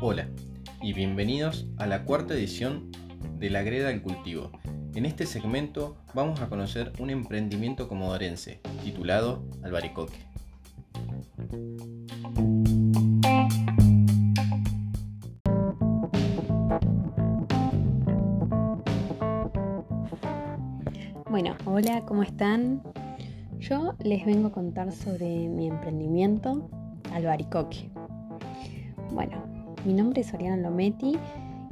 Hola y bienvenidos a la cuarta edición de La Greda del Cultivo. En este segmento vamos a conocer un emprendimiento comodorense titulado Albaricoque. Bueno, hola, ¿cómo están? Yo les vengo a contar sobre mi emprendimiento Albaricoque. Bueno, mi nombre es Oriana Lometti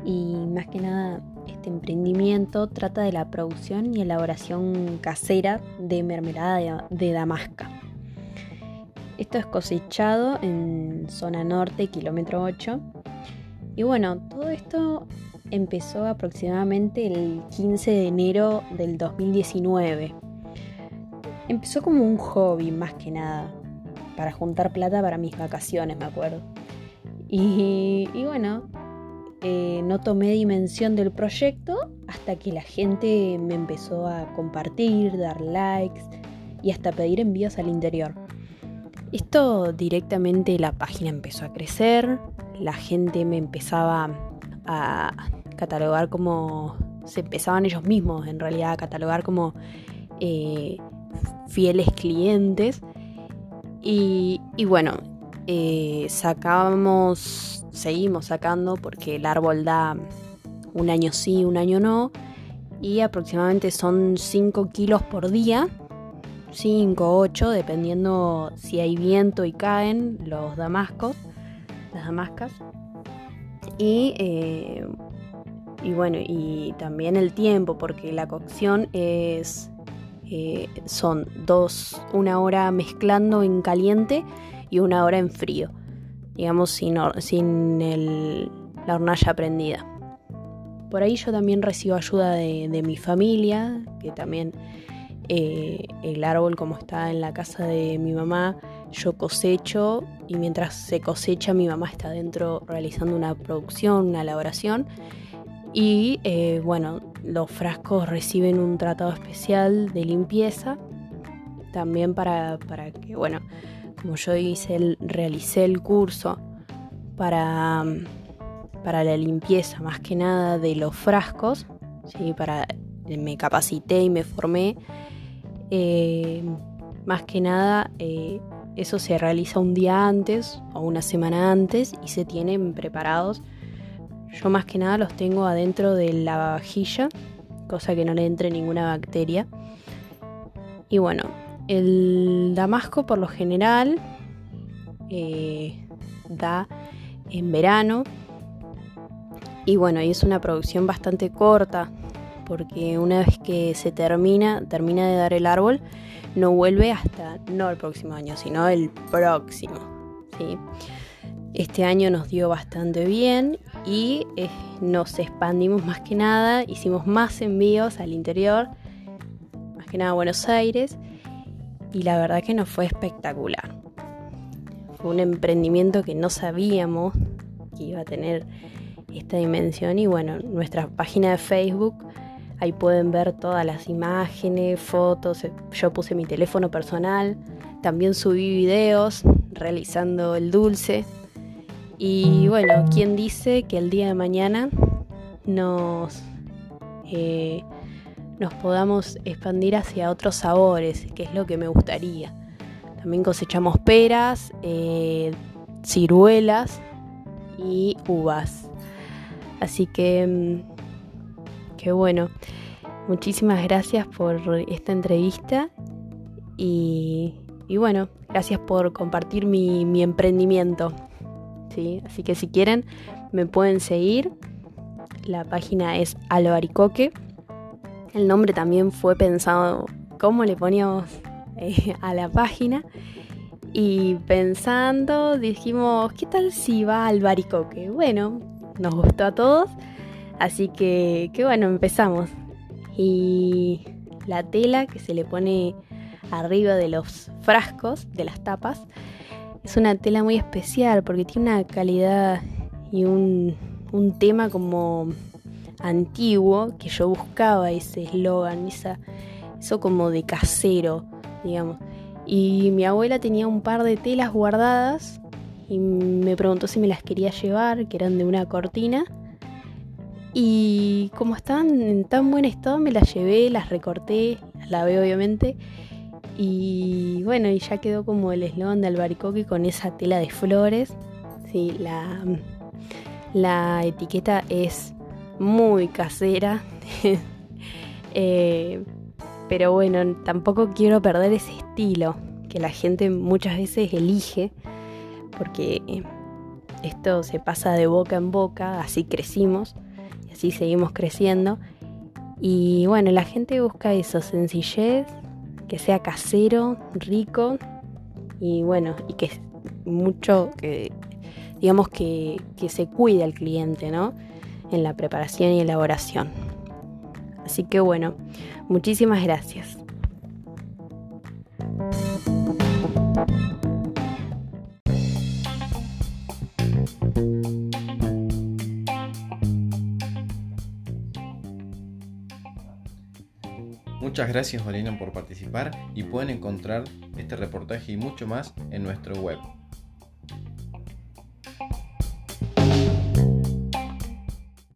y más que nada este emprendimiento trata de la producción y elaboración casera de mermelada de, damasca. Esto es cosechado en zona norte, kilómetro 8. Y bueno, todo esto empezó aproximadamente el 15 de enero del 2019. Empezó como un hobby más que nada, para juntar plata para mis vacaciones, me acuerdo. Y, bueno, eh, no tomé dimensión del proyecto hasta que la gente me empezó a compartir, dar likes y hasta pedir envíos al interior. Esto directamente la página empezó a crecer, la gente me empezaba a catalogar como, se empezaban ellos mismos en realidad a catalogar como eh, fieles clientes. Y, y bueno, eh, sacábamos, seguimos sacando porque el árbol da un año sí, un año no, y aproximadamente son 5 kilos por día, 5, 8, dependiendo si hay viento y caen los damascos, las damascas. Y, eh, y bueno, y también el tiempo, porque la cocción es eh, son dos, una hora mezclando en caliente y una hora en frío, digamos sin, sin la hornalla prendida. Por ahí yo también recibo ayuda de, mi familia, que también eh, el árbol como está en la casa de mi mamá, yo cosecho y mientras se cosecha mi mamá está dentro realizando una producción, una elaboración. Y eh, bueno, los frascos reciben un tratado especial de limpieza, también para, para que, bueno, como yo hice el, realicé el curso para, para la limpieza más que nada de los frascos, ¿sí? para, me capacité y me formé, eh, más que nada eh, eso se realiza un día antes o una semana antes y se tienen preparados. Yo más que nada los tengo adentro de la vajilla, cosa que no le entre ninguna bacteria. Y bueno, el damasco por lo general eh, da en verano y bueno, y es una producción bastante corta porque una vez que se termina, termina de dar el árbol, no vuelve hasta no el próximo año, sino el próximo. ¿sí? Este año nos dio bastante bien y eh, nos expandimos más que nada, hicimos más envíos al interior, más que nada a Buenos Aires y la verdad que nos fue espectacular. Fue un emprendimiento que no sabíamos que iba a tener esta dimensión y bueno, nuestra página de Facebook, ahí pueden ver todas las imágenes, fotos, yo puse mi teléfono personal, también subí videos realizando el dulce y bueno, ¿quién dice que el día de mañana nos... Eh, nos podamos expandir hacia otros sabores, que es lo que me gustaría. También cosechamos peras, eh, ciruelas y uvas. Así que, mm, qué bueno. Muchísimas gracias por esta entrevista y, bueno, gracias por compartir mi, emprendimiento. ¿Sí? Así que si quieren, me pueden seguir. La página es Albaricoque el nombre también fue pensado cómo le poníamos eh, a la página. Y pensando, dijimos, ¿qué tal si va al baricoque? Bueno, nos gustó a todos. Así que, que bueno, empezamos. Y la tela que se le pone arriba de los frascos, de las tapas, es una tela muy especial porque tiene una calidad y un, un tema como antiguo que yo buscaba ese eslogan, eso como de casero, digamos. Y mi abuela tenía un par de telas guardadas y me preguntó si me las quería llevar, que eran de una cortina. Y como estaban en tan buen estado, me las llevé, las recorté, las lavé obviamente. Y bueno, y ya quedó como el eslogan de Albaricoque con esa tela de flores. Sí, la, la etiqueta es muy casera. eh, pero bueno, tampoco quiero perder ese estilo que la gente muchas veces elige, porque esto se pasa de boca en boca, así crecimos y así seguimos creciendo. Y bueno, la gente busca eso, sencillez, que sea casero, rico y bueno, y que mucho, que digamos que, que se cuide al cliente, ¿no? En la preparación y elaboración. Así que bueno, muchísimas gracias. Muchas gracias Valina por participar y pueden encontrar este reportaje y mucho más en nuestro web